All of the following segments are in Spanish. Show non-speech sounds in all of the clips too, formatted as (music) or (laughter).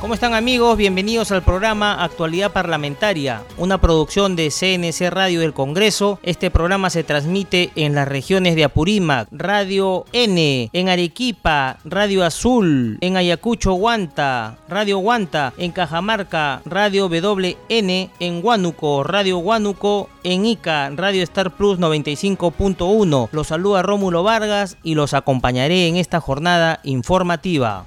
¿Cómo están amigos? Bienvenidos al programa Actualidad Parlamentaria, una producción de CNC Radio del Congreso. Este programa se transmite en las regiones de Apurímac, Radio N, en Arequipa, Radio Azul, en Ayacucho, Guanta, Radio Guanta, en Cajamarca, Radio WN, en Huánuco, Radio Huánuco, en Ica, Radio Star Plus 95.1. Los saluda Rómulo Vargas y los acompañaré en esta jornada informativa.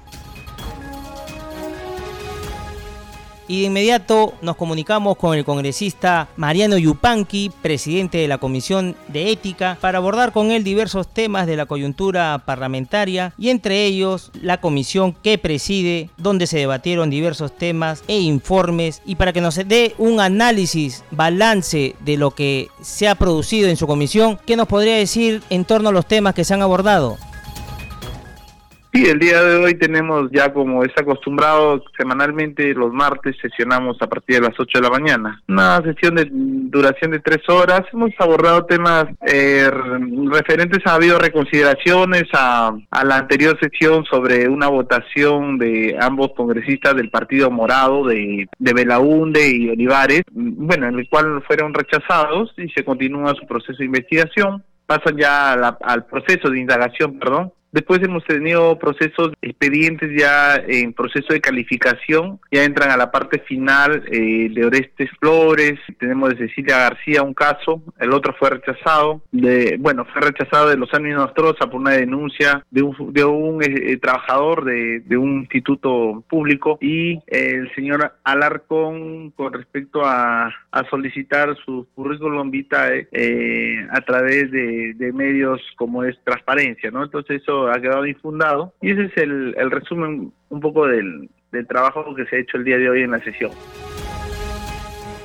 Y de inmediato nos comunicamos con el congresista Mariano Yupanqui, presidente de la Comisión de Ética, para abordar con él diversos temas de la coyuntura parlamentaria y entre ellos la comisión que preside, donde se debatieron diversos temas e informes y para que nos dé un análisis, balance de lo que se ha producido en su comisión, ¿qué nos podría decir en torno a los temas que se han abordado? Sí, el día de hoy tenemos ya como es acostumbrado, semanalmente los martes sesionamos a partir de las 8 de la mañana. Una sesión de duración de tres horas. Hemos abordado temas eh, referentes, ha habido reconsideraciones a, a la anterior sesión sobre una votación de ambos congresistas del Partido Morado, de, de Belaunde y Olivares, bueno, en el cual fueron rechazados y se continúa su proceso de investigación. Pasan ya al proceso de indagación, perdón, Después hemos tenido procesos, expedientes ya en proceso de calificación, ya entran a la parte final eh, de Orestes Flores, tenemos de Cecilia García un caso, el otro fue rechazado, de, bueno, fue rechazado de los años Nostroza por una denuncia de un, de un eh, trabajador de, un instituto público. Y el señor Alarcón con respecto a, a solicitar su currículum vitae eh, a través de, de medios como es transparencia, ¿no? Entonces eso ha quedado infundado y ese es el, el resumen un poco del, del trabajo que se ha hecho el día de hoy en la sesión.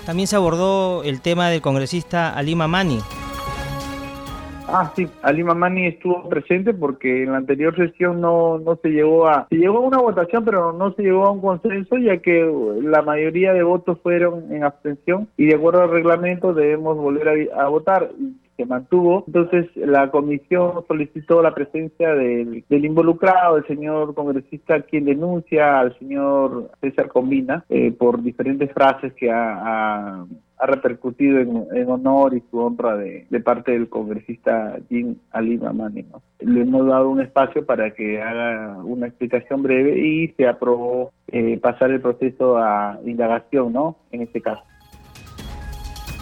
También se abordó el tema del congresista Alima Mani. Ah, sí, Alima Mani estuvo presente porque en la anterior sesión no, no se llegó a... Se llegó a una votación, pero no se llegó a un consenso, ya que la mayoría de votos fueron en abstención y de acuerdo al reglamento debemos volver a, a votar se mantuvo. Entonces la comisión solicitó la presencia del, del involucrado, el señor congresista, quien denuncia al señor César Combina eh, por diferentes frases que ha, ha, repercutido en, en, honor y su honra de, de parte del congresista Jim Alima Mani. ¿no? Le hemos dado un espacio para que haga una explicación breve y se aprobó eh, pasar el proceso a indagación, ¿no? En este caso.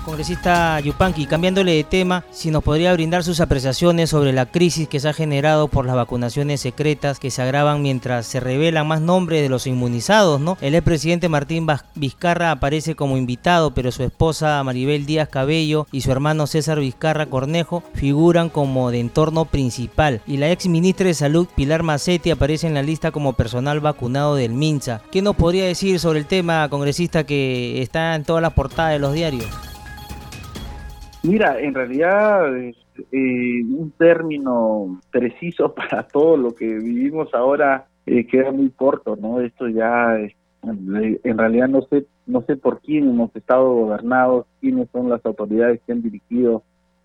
Congresista Yupanqui, cambiándole de tema, si nos podría brindar sus apreciaciones sobre la crisis que se ha generado por las vacunaciones secretas que se agravan mientras se revelan más nombres de los inmunizados, ¿no? El expresidente Martín Vizcarra aparece como invitado, pero su esposa Maribel Díaz Cabello y su hermano César Vizcarra Cornejo figuran como de entorno principal. Y la ex ministra de Salud Pilar Macetti aparece en la lista como personal vacunado del MINSA. ¿Qué nos podría decir sobre el tema, congresista, que está en todas las portadas de los diarios? Mira, en realidad es eh, un término preciso (laughs) para todo lo que vivimos ahora eh, queda muy corto, ¿no? Esto ya es, en realidad no sé no sé por quién hemos estado gobernados, quiénes son las autoridades que han dirigido,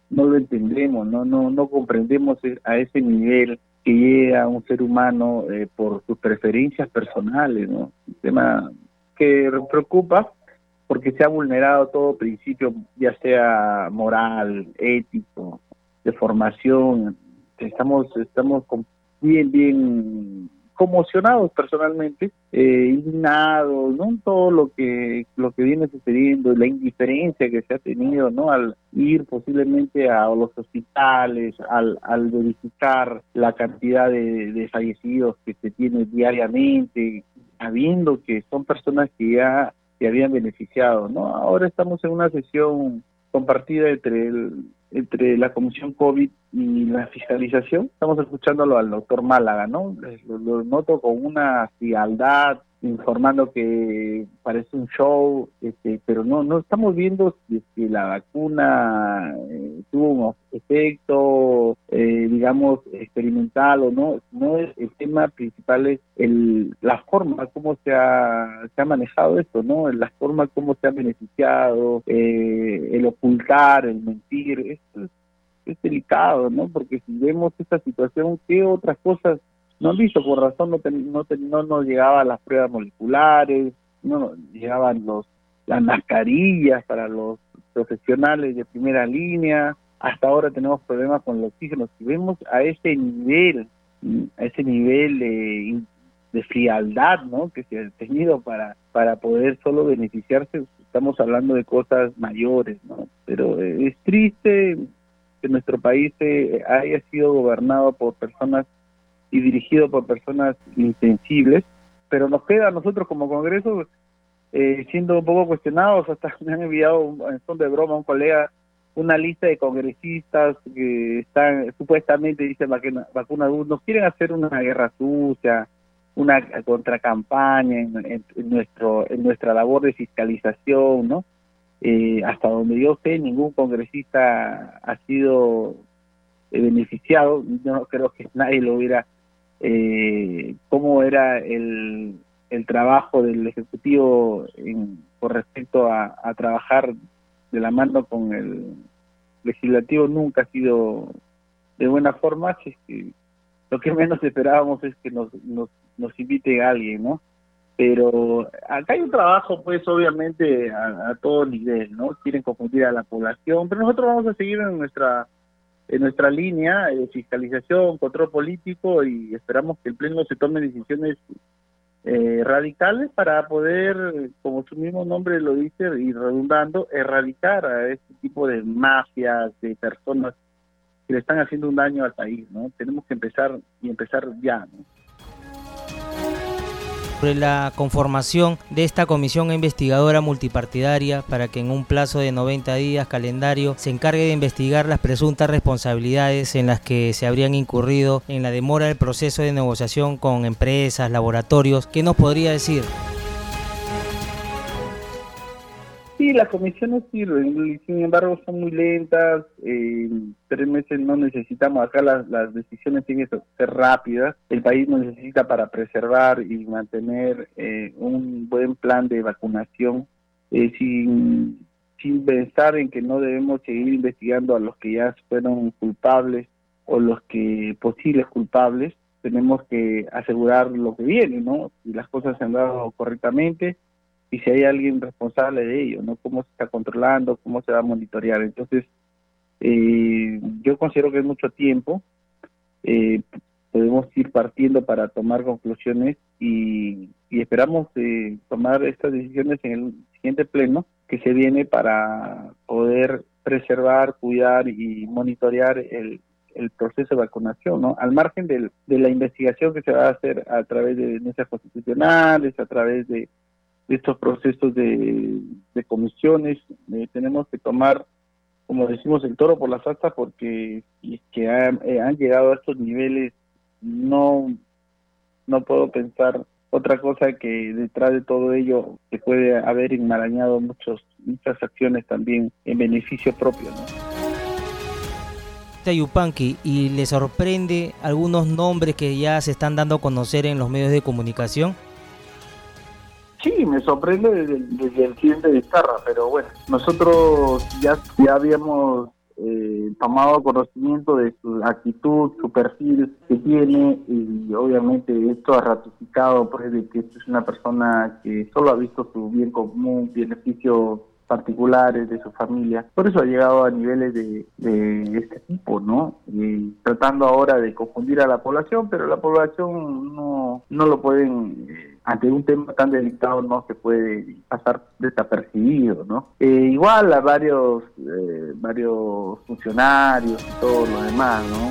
no lo entendemos, no no no comprendemos e, a ese nivel que llega un ser humano eh, por sus preferencias personales, ¿no? Un tema que preocupa porque se ha vulnerado todo principio, ya sea moral, ético, de formación. Estamos, estamos bien, bien conmocionados personalmente, eh, indignados, ¿no? Todo lo que lo que viene sucediendo, la indiferencia que se ha tenido, ¿no? Al ir posiblemente a los hospitales, al, al verificar la cantidad de, de fallecidos que se tiene diariamente, sabiendo que son personas que ya que habían beneficiado, ¿no? Ahora estamos en una sesión compartida entre el, entre la Comisión COVID y la fiscalización. Estamos escuchándolo al doctor Málaga, ¿no? Lo, lo noto con una frialdad, informando que parece un show, este, pero no no estamos viendo si, la vacuna eh, tuvo un efecto, eh, digamos, digamos, experimental o no, no es el tema principal es el, la forma como se ha, se ha manejado esto, ¿no? La forma como se ha beneficiado, eh, el ocultar, el mentir, es, delicado, ¿no? Porque si vemos esta situación, ¿qué otras cosas no han visto? Por razón no, no, no nos llegaban las pruebas moleculares, no llegaban los las mascarillas para los profesionales de primera línea, hasta ahora tenemos problemas con el oxígeno. Si vemos a ese nivel, a ese nivel de, frialdad ¿no? que se ha tenido para, para poder solo beneficiarse, estamos hablando de cosas mayores, ¿no? Pero es triste que nuestro país eh, haya sido gobernado por personas y dirigido por personas insensibles, pero nos queda a nosotros como Congreso eh, siendo un poco cuestionados, (laughs) hasta me han enviado en son de broma un colega una lista de congresistas que están supuestamente dicen vacuna, vacuna nos quieren hacer una guerra sucia, una contracampaña en, en, nuestro en nuestra labor de fiscalización, ¿no? Eh, hasta donde yo sé, ningún congresista ha sido eh, beneficiado. No creo que nadie lo hubiera. Eh, ¿Cómo era el, el trabajo del Ejecutivo en, con respecto a, trabajar de la mano con el legislativo nunca ha sido de buena forma, lo que menos esperábamos es que nos, nos, nos invite alguien, ¿no? Pero acá hay un trabajo, pues, obviamente, a, todo nivel, ¿no? Quieren confundir a la población, pero nosotros vamos a seguir en nuestra en nuestra línea de fiscalización, control político y esperamos que el Pleno se tome decisiones eh, radicales para poder, como su mismo nombre lo dice y redundando, erradicar a este tipo de mafias, de personas que le están haciendo un daño al país, ¿no? Tenemos que empezar y empezar ya, ¿no? Sobre la conformación de esta comisión investigadora multipartidaria para que en un plazo de 90 días calendario se encargue de investigar las presuntas responsabilidades en las que se habrían incurrido en la demora del proceso de negociación con empresas, laboratorios. ¿Qué nos podría decir? Sí, las comisiones sirven, sin embargo son muy lentas, en tres meses no necesitamos, acá las, las decisiones tienen que ser rápidas, el país necesita para preservar y mantener eh, un buen plan de vacunación eh, sin, sin pensar en que no debemos seguir investigando a los que ya fueron culpables o los que posibles culpables, tenemos que asegurar lo que viene, ¿no? Si las cosas se han dado correctamente, y si hay alguien responsable de ello, ¿no? Cómo se está controlando, cómo se va a monitorear. Entonces, eh, yo considero que es mucho tiempo. Eh, podemos ir partiendo para tomar conclusiones y, esperamos eh, tomar estas decisiones en el siguiente pleno que se viene para poder preservar, cuidar y monitorear el, el proceso de vacunación, ¿no? Al margen de la investigación que se va a hacer a través de denuncias constitucionales, a través de estos procesos de, comisiones. Eh, tenemos que tomar, como decimos, el toro por las astas porque que eh, han, llegado a estos niveles, no, no puedo pensar otra cosa que detrás de todo ello se puede haber enmarañado muchos, muchas acciones también en beneficio propio. ¿no? Yupanqui y le sorprende algunos nombres que ya se están dando a conocer en los medios de comunicación? Sí, me sorprende desde, el siguiente de pero bueno, nosotros ya, ya habíamos eh, tomado conocimiento de su actitud, su perfil que tiene y obviamente esto ha ratificado pues, de que es una persona que solo ha visto su bien común, beneficio particulares de su familia. Por eso ha llegado a niveles de, de este tipo, ¿no? Y tratando ahora de confundir a la población, pero la población no, no lo pueden... Eh, ante un tema tan delicado no se puede pasar desapercibido, ¿no? Eh, igual a varios eh, varios funcionarios y todo lo demás, ¿no?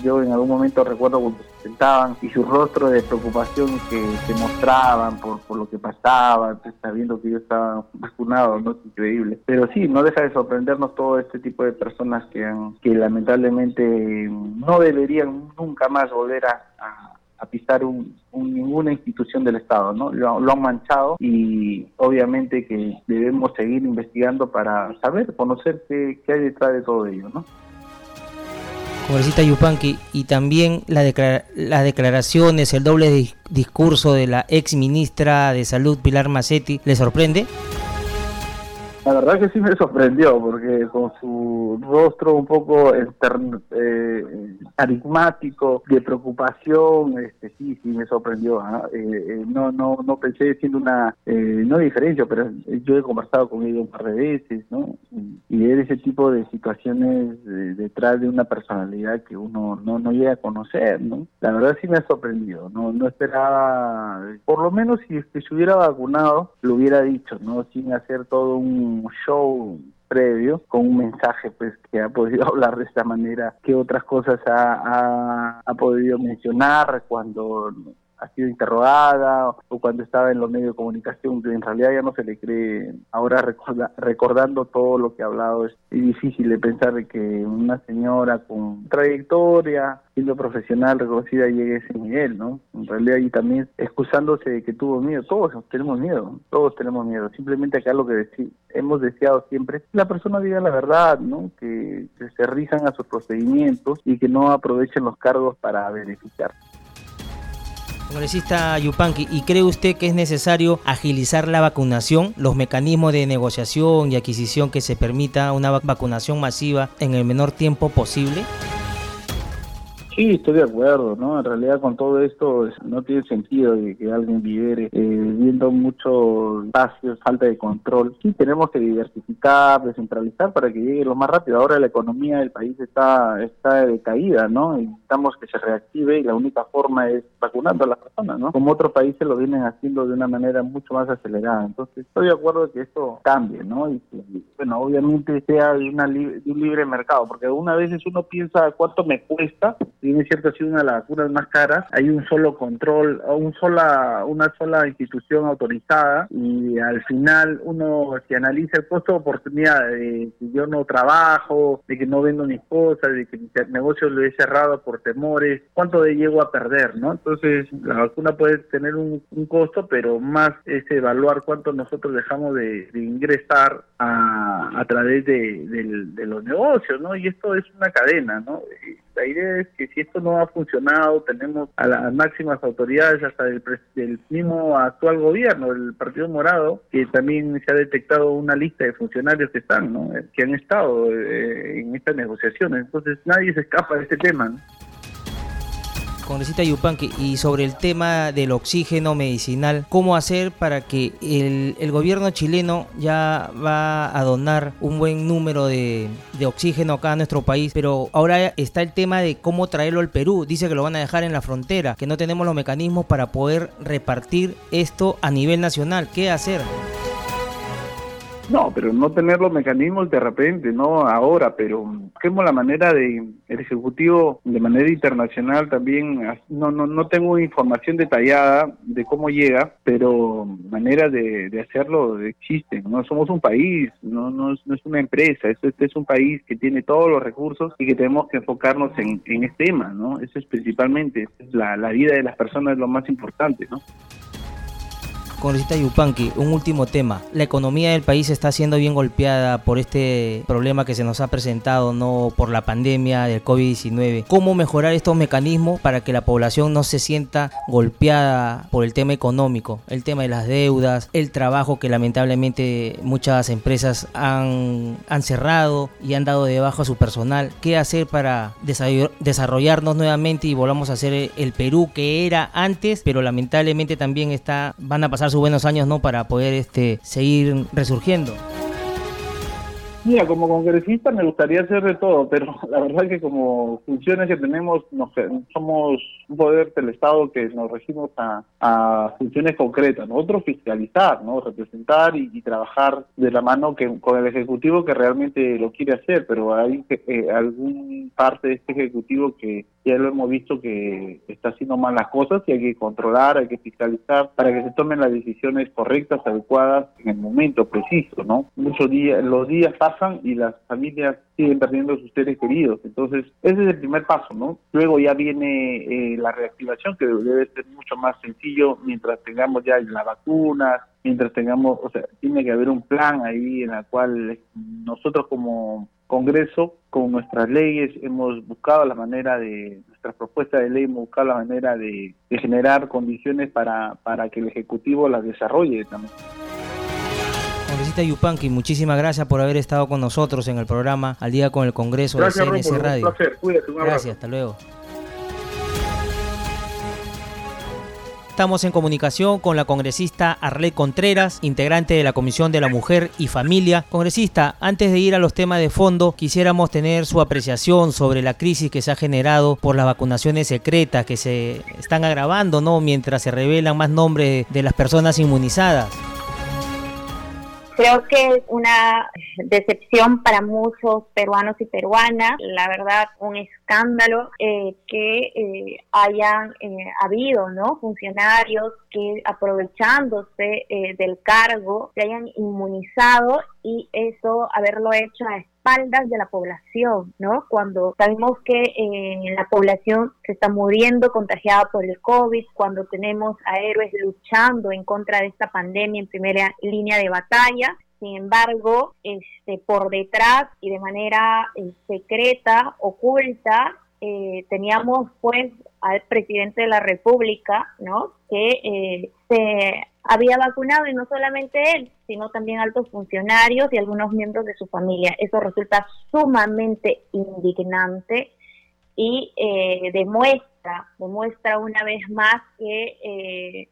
yo en algún momento recuerdo cuando se sentaban y su rostro de preocupación que, se mostraban por, por lo que pasaba, pues, sabiendo que yo estaba vacunado, ¿no? Es increíble. Pero sí, no deja de sorprendernos todo este tipo de personas que, que lamentablemente no deberían nunca más volver a pisar un, ninguna institución del Estado, ¿no? Lo, han manchado y obviamente que debemos seguir investigando para saber, conocer qué, qué hay detrás de todo ello, ¿no? Congresista Yupanqui, y también la las declaraciones, el doble discurso de la ex ministra de Salud, Pilar Macetti, ¿le sorprende? La verdad que sí me sorprendió, porque con su rostro un poco eh, de preocupación, este, sí, sí me sorprendió. ¿ah? Eh, eh, no, no, no pensé siendo una, eh, no diferencia, pero yo he conversado con ella un par de veces, ¿no? Y, ver ese tipo de situaciones detrás de una personalidad que uno no, no llega a conocer, ¿no? La verdad sí me ha sorprendido, no, no esperaba, por lo menos si, si se hubiera vacunado, lo hubiera dicho, ¿no? Sin hacer todo un show previo con un mensaje pues que ha podido (laughs) hablar de esta manera qué otras cosas ha, ha, podido mencionar cuando ha sido interrogada o cuando estaba en los medios de comunicación, que en realidad ya no se le cree. Ahora recordando todo lo que ha hablado, es difícil de pensar que una señora con trayectoria, siendo profesional reconocida, llegue a ese nivel, ¿no? En realidad y también excusándose de que tuvo miedo. Todos tenemos miedo, todos tenemos miedo. Simplemente acá lo que hemos deseado siempre la persona diga la verdad, ¿no? Que, que se rizan a sus procedimientos y que no aprovechen los cargos para beneficiar. Congresista Yupanqui, ¿y cree usted que es necesario agilizar la vacunación, los mecanismos de negociación y adquisición que se permita una vacunación masiva en el menor tiempo posible? Sí, estoy de acuerdo, ¿no? En realidad con todo esto no tiene sentido que alguien viviere eh, viendo muchos espacios, falta de control. Sí, tenemos que diversificar, descentralizar para que llegue lo más rápido. Ahora la economía del país está está de caída, ¿no? Y necesitamos que se reactive y la única forma es vacunando a las personas, ¿no? Como otros países lo vienen haciendo de una manera mucho más acelerada. Entonces, estoy de acuerdo que esto cambie, ¿no? Y, bueno, obviamente sea de, una de un libre mercado, porque algunas veces uno piensa cuánto me cuesta bien es cierto ha sido una de las vacunas más caras, hay un solo control, un sola, una sola institución autorizada y al final uno si analiza el costo de oportunidad de que yo no trabajo, de que no vendo mis cosas, de que mi negocio lo he cerrado por temores, ¿cuánto de llego a perder? no Entonces la vacuna puede tener un, costo, pero más es evaluar cuánto nosotros dejamos de, ingresar a, a través de, de, los negocios, ¿no? Y esto es una cadena, ¿no? La idea es que si esto no ha funcionado, tenemos a las máximas autoridades, hasta del, mismo actual gobierno, el Partido Morado, que también se ha detectado una lista de funcionarios que están, ¿no? que han estado eh, en estas negociaciones. Entonces nadie se escapa de este tema. Congresista Yupanqui, y sobre el tema del oxígeno medicinal, ¿cómo hacer para que el, gobierno chileno ya va a donar un buen número de, de, oxígeno acá a nuestro país? Pero ahora está el tema de cómo traerlo al Perú. Dice que lo van a dejar en la frontera, que no tenemos los mecanismos para poder repartir esto a nivel nacional. ¿Qué hacer? No, pero no tener los mecanismos de repente, no ahora, pero busquemos la manera de el ejecutivo de manera internacional también. No, no, no tengo información detallada de cómo llega, pero manera de, de hacerlo existen. No somos un país, no, no es una empresa. este es un país que tiene todos los recursos y que tenemos que enfocarnos en, en este tema, ¿no? Eso es principalmente la, la vida de las personas es lo más importante, ¿no? Congresista Yupanqui, un último tema. La economía del país está siendo bien golpeada por este problema que se nos ha presentado, no por la pandemia del COVID-19. ¿Cómo mejorar estos mecanismos para que la población no se sienta golpeada por el tema económico, el tema de las deudas, el trabajo que lamentablemente muchas empresas han, cerrado y han dado de bajo a su personal? ¿Qué hacer para desarrollarnos nuevamente y volvamos a ser el Perú que era antes, pero lamentablemente también está van a pasar sus buenos años no para poder este seguir resurgiendo. Mira, como congresista me gustaría hacer de todo, pero (laughs) la verdad es que como funciones que tenemos, no sé, somos un poder del Estado que nos regimos a, funciones concretas. Nosotros fiscalizar, ¿no? representar y, trabajar de la mano que, con el Ejecutivo que realmente lo quiere hacer, pero hay eh, algún parte de este Ejecutivo que ya lo hemos visto que está haciendo mal las cosas y hay que controlar, hay que fiscalizar para que se tomen las decisiones correctas, adecuadas en el momento preciso, ¿no? Muchos días, los días pasan y las familias siguen perdiendo sus seres queridos. Entonces, ese es el primer paso, ¿no? Luego ya viene eh, la reactivación, que debe ser mucho más sencillo mientras tengamos ya la vacuna, mientras tengamos, o sea, tiene que haber un plan ahí en el cual nosotros como Congreso con nuestras leyes hemos buscado la manera de, nuestras propuestas de ley hemos buscado la manera de, generar condiciones para, para que el Ejecutivo las desarrolle también. Congresista Yupanqui, muchísimas gracias por haber estado con nosotros en el programa Al Día con el Congreso de CNC Radio. Un placer, cuídate, un Gracias, hasta luego. Estamos en comunicación con la congresista Arley Contreras, integrante de la Comisión de la Mujer y Familia. Congresista, antes de ir a los temas de fondo, quisiéramos tener su apreciación sobre la crisis que se ha generado por las vacunaciones secretas que se están agravando, ¿no? Mientras se revelan más nombres de las personas inmunizadas. Creo que es una decepción para muchos peruanos y peruanas, la verdad, un escándalo eh, que eh, hayan eh, habido, ¿no? Funcionarios que aprovechándose del cargo se hayan inmunizado y eso haberlo hecho a espaldas de la población, ¿no? Cuando sabemos que eh, la población se está muriendo contagiada por el COVID, cuando tenemos a héroes luchando en contra de esta pandemia en primera línea de batalla, sin embargo, este, por detrás y de manera eh, secreta, oculta, eh, teníamos pues al presidente de la República, ¿no? Que se había vacunado y no solamente él, sino también altos funcionarios y algunos miembros de su familia. Eso resulta sumamente indignante y eh, demuestra, demuestra una vez más que eh,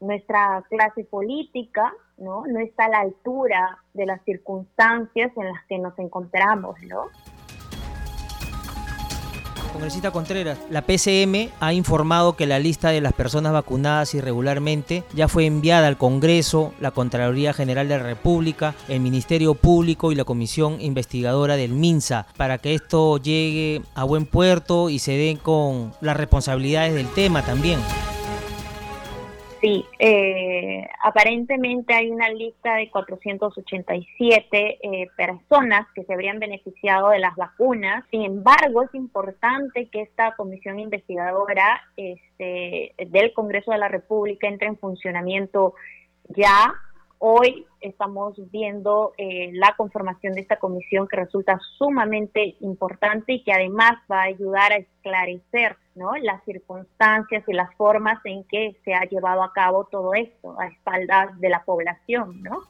nuestra clase política no, no está a la altura de las circunstancias en las que nos encontramos, ¿no? Congresista Contreras, la PCM ha informado que la lista de las personas vacunadas irregularmente ya fue enviada al Congreso, la Contraloría General de la República, el Ministerio Público y la Comisión Investigadora del MINSA, para que esto llegue a buen puerto y se den con las responsabilidades del tema también. Sí, eh, aparentemente hay una lista de 487 eh, personas que se habrían beneficiado de las vacunas. Sin embargo, es importante que esta comisión investigadora este, del Congreso de la República entre en funcionamiento ya Hoy estamos viendo eh, la conformación de esta comisión que resulta sumamente importante y que además va a ayudar a esclarecer ¿no? las circunstancias y las formas en que se ha llevado a cabo todo esto a espaldas de la población, ¿no?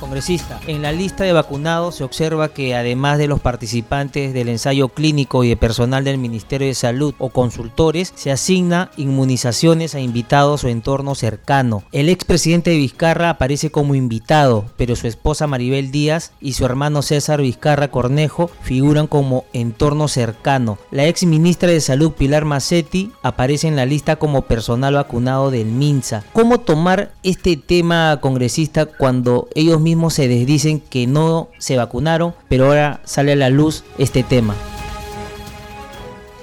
Congresista, en la lista de vacunados se observa que además de los participantes del ensayo clínico y de personal del Ministerio de Salud o consultores, se asigna inmunizaciones a invitados o entorno cercano. El expresidente de Vizcarra aparece como invitado, pero su esposa Maribel Díaz y su hermano César Vizcarra Cornejo figuran como entorno cercano. La ex ministra de Salud Pilar Macetti aparece en la lista como personal vacunado del MINSA. ¿Cómo tomar este tema congresista cuando ellos mismos se desdicen que no se vacunaron, pero ahora sale a la luz este tema.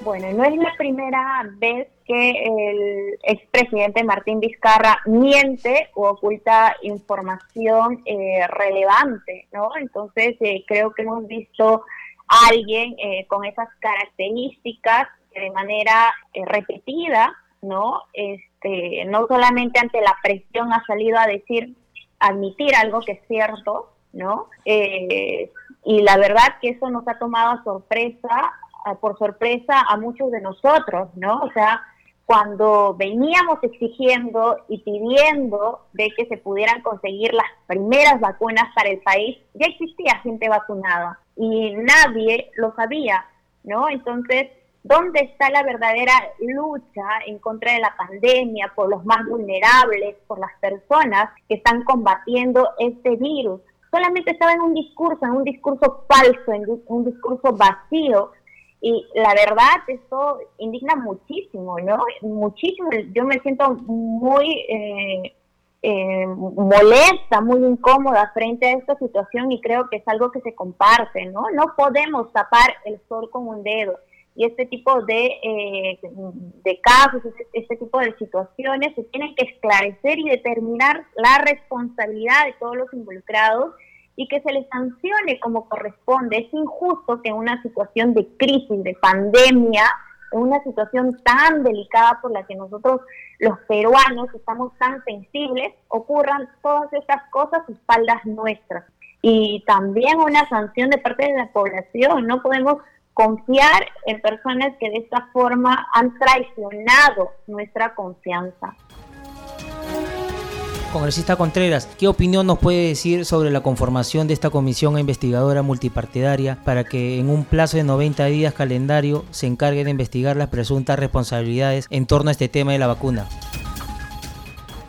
Bueno, no es la primera vez que el expresidente Martín Vizcarra miente o oculta información eh, relevante, ¿no? Entonces eh, creo que hemos visto a alguien eh, con esas características de manera repetida, ¿no? Este, no solamente ante la presión ha salido a decir admitir algo que es cierto, ¿no? Eh, y la verdad que eso nos ha tomado sorpresa, por sorpresa a muchos de nosotros, ¿no? O sea, cuando veníamos exigiendo y pidiendo de que se pudieran conseguir las primeras vacunas para el país, ya existía gente vacunada y nadie lo sabía, ¿no? Entonces, ¿Dónde está la verdadera lucha en contra de la pandemia por los más vulnerables, por las personas que están combatiendo este virus? Solamente estaba en un discurso, en un discurso falso, en un discurso vacío. Y la verdad, esto indigna muchísimo, ¿no? Muchísimo. Yo me siento muy eh, eh, molesta, muy incómoda frente a esta situación y creo que es algo que se comparte, ¿no? No podemos tapar el sol con un dedo y este tipo de, eh, de casos, este, este, tipo de situaciones se tienen que esclarecer y determinar la responsabilidad de todos los involucrados y que se les sancione como corresponde. Es injusto que en una situación de crisis, de pandemia, en una situación tan delicada por la que nosotros los peruanos estamos tan sensibles, ocurran todas estas cosas a espaldas nuestras. y también una sanción de parte de la población. No podemos confiar en personas que de esta forma han traicionado nuestra confianza. Congresista Contreras, ¿qué opinión nos puede decir sobre la conformación de esta comisión investigadora multipartidaria para que en un plazo de 90 días calendario se encargue de investigar las presuntas responsabilidades en torno a este tema de la vacuna?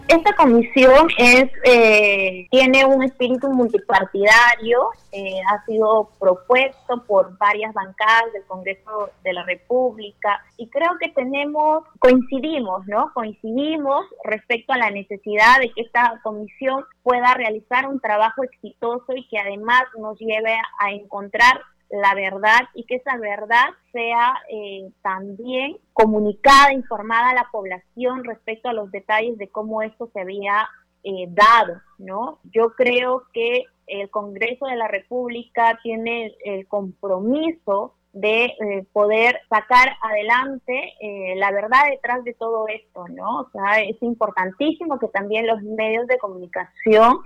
Esta comisión es eh, tiene un espíritu multipartidario, eh, ha sido propuesto por varias bancadas del Congreso de la República y creo que tenemos, coincidimos, ¿no? Coincidimos respecto a la necesidad de que esta comisión pueda realizar un trabajo exitoso y que además nos lleve a encontrar la verdad y que esa verdad sea eh, también comunicada, informada a la población respecto a los detalles de cómo esto se había eh, dado, ¿no? Yo creo que el Congreso de la República tiene el compromiso de eh, poder sacar adelante la verdad detrás de todo esto, ¿no? O sea, es importantísimo que también los medios de comunicación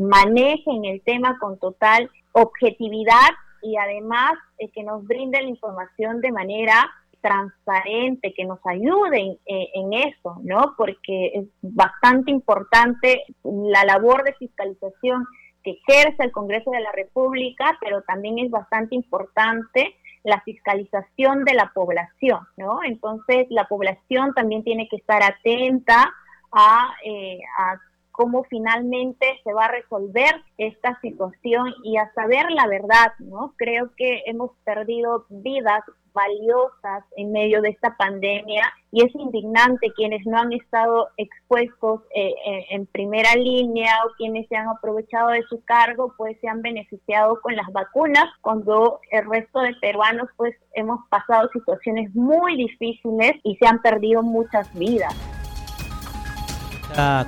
manejen el tema con total objetividad y además eh, que nos brinden la información de manera transparente, que nos ayuden eh, en eso, ¿no? Porque es bastante importante la labor de fiscalización que ejerce el Congreso de la República, pero también es bastante importante la fiscalización de la población, ¿no? Entonces, la población también tiene que estar atenta a, eh, a cómo finalmente se va a resolver esta situación y a saber la verdad, ¿no? Creo que hemos perdido vidas valiosas en medio de esta pandemia y es indignante quienes no han estado expuestos eh, eh, en primera línea o quienes se han aprovechado de su cargo pues se han beneficiado con las vacunas cuando el resto de peruanos pues hemos pasado situaciones muy difíciles y se han perdido muchas vidas.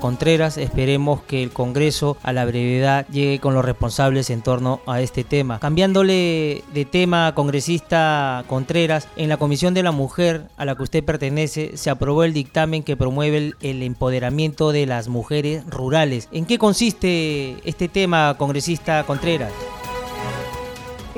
Contreras, esperemos que el Congreso a la brevedad llegue con los responsables en torno a este tema. Cambiándole de tema, congresista Contreras, en la Comisión de la Mujer a la que usted pertenece se aprobó el dictamen que promueve el, empoderamiento de las mujeres rurales. ¿En qué consiste este tema, congresista Contreras?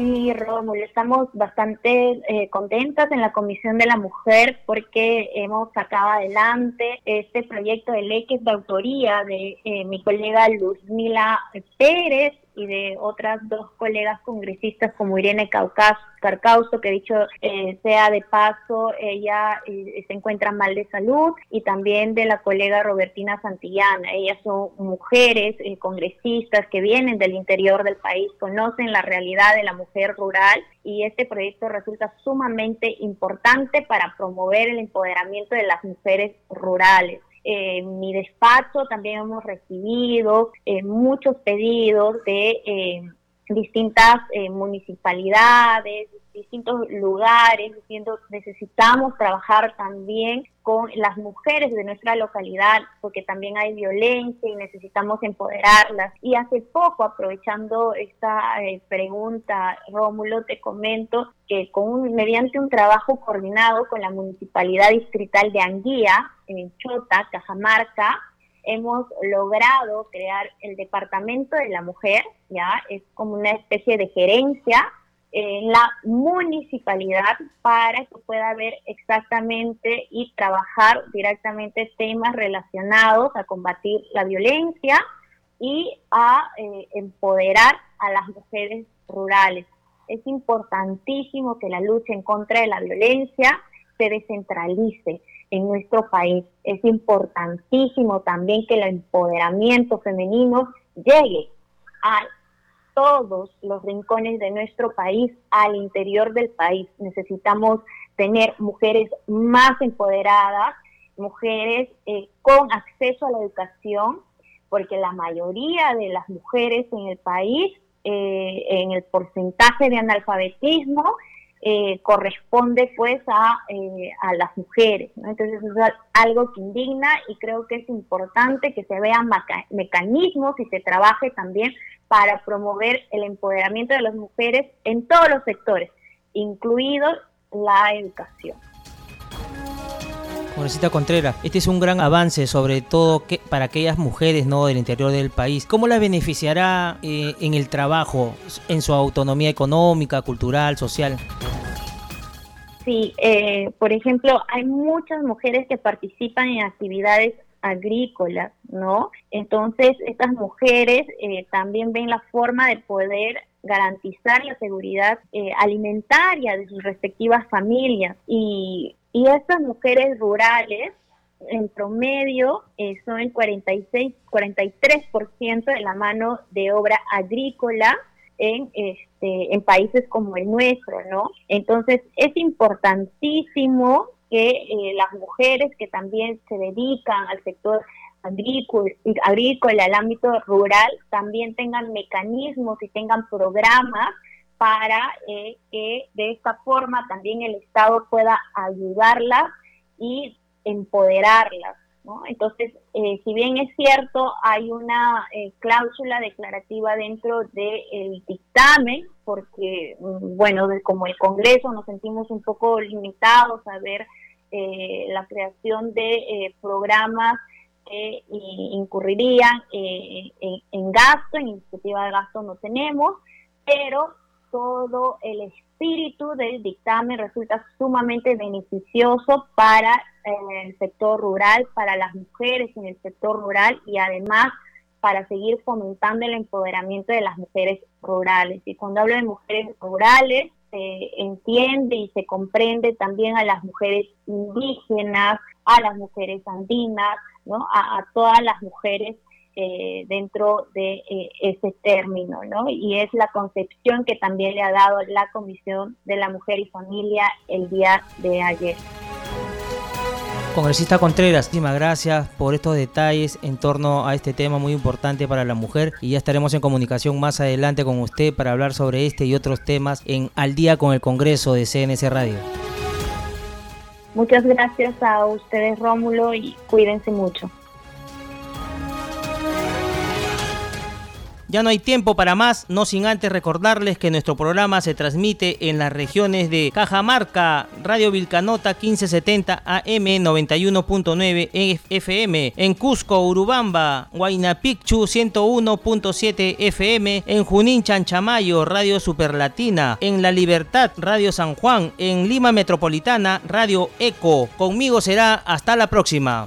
Sí, Rómulo, estamos bastante eh, contentas en la Comisión de la Mujer porque hemos sacado adelante este proyecto de ley que es de autoría de eh, mi colega Luzmila Pérez y de otras dos colegas congresistas como Irene Carcauso, que dicho eh, sea de paso, ella eh, se encuentra mal de salud, y también de la colega Robertina Santillana. Ellas son mujeres eh, congresistas que vienen del interior del país, conocen la realidad de la mujer rural y este proyecto resulta sumamente importante para promover el empoderamiento de las mujeres rurales. En mi despacho también hemos recibido eh, muchos pedidos de eh, distintas eh, municipalidades, distintos lugares, diciendo necesitamos trabajar también con las mujeres de nuestra localidad, porque también hay violencia y necesitamos empoderarlas. Y hace poco, aprovechando esta eh, pregunta, Rómulo, te comento que con mediante un trabajo coordinado con la Municipalidad Distrital de Anguía, en Chota, Cajamarca, hemos logrado crear el Departamento de la Mujer, ya es como una especie de gerencia en la municipalidad para que pueda ver exactamente y trabajar directamente temas relacionados a combatir la violencia y a eh, empoderar a las mujeres rurales. Es importantísimo que la lucha en contra de la violencia se descentralice en nuestro país. Es importantísimo también que el empoderamiento femenino llegue a todos los rincones de nuestro país, al interior del país. Necesitamos tener mujeres más empoderadas, mujeres eh, con acceso a la educación, porque la mayoría de las mujeres en el país, eh, en el porcentaje de analfabetismo, eh, corresponde pues a, eh, a las mujeres. Entonces es algo que indigna y creo que es importante que se vean mecanismos y se trabaje también para promover el empoderamiento de las mujeres en todos los sectores, incluido la educación. Congresista Contreras, este es un gran avance, sobre todo que, para aquellas mujeres ¿no? del interior del país. ¿Cómo las beneficiará eh, en el trabajo, en su autonomía económica, cultural, social? Sí, eh, por ejemplo, hay muchas mujeres que participan en actividades agrícolas, ¿no? Entonces, estas mujeres eh, también ven la forma de poder garantizar la seguridad eh, alimentaria de sus respectivas familias. Y, y estas mujeres rurales, en promedio, eh, son el 46, 43% de la mano de obra agrícola en, este, en países como el nuestro, ¿no? Entonces, es importantísimo que eh, las mujeres que también se dedican al sector agrícola, agrícola, al ámbito rural, también tengan mecanismos y tengan programas para eh, que de esta forma también el Estado pueda ayudarlas y empoderarlas. ¿no? Entonces, eh, si bien es cierto, hay una eh, cláusula declarativa dentro del dictamen, porque, mm, bueno, como el Congreso nos sentimos un poco limitados a ver la creación de programas que incurrirían en, en gasto, en iniciativa de gasto no tenemos, pero todo el espíritu del dictamen resulta sumamente beneficioso para eh, el sector rural, para las mujeres en el sector rural y además para seguir fomentando el empoderamiento de las mujeres rurales. Y cuando hablo de mujeres rurales, se entiende y se comprende también a las mujeres indígenas, a las mujeres andinas, ¿no? a, a todas las mujeres eh, dentro de eh, ese término, ¿no? Y es la concepción que también le ha dado la Comisión de la Mujer y Familia el día de ayer. Congresista Contreras, muchísimas gracias por estos detalles en torno a este tema muy importante para la mujer y ya estaremos en comunicación más adelante con usted para hablar sobre este y otros temas en Al día con el Congreso de CNC Radio. Muchas gracias a ustedes Rómulo y cuídense mucho. Ya no hay tiempo para más, no sin antes recordarles que nuestro programa se transmite en las regiones de Cajamarca, Radio Vilcanota 1570 AM 91.9 FM, en Cusco, Urubamba, Huayna Picchu 101.7 FM, en Junín, Chanchamayo, Radio Superlatina, en La Libertad, Radio San Juan, en Lima Metropolitana, Radio Eco. Conmigo será hasta la próxima.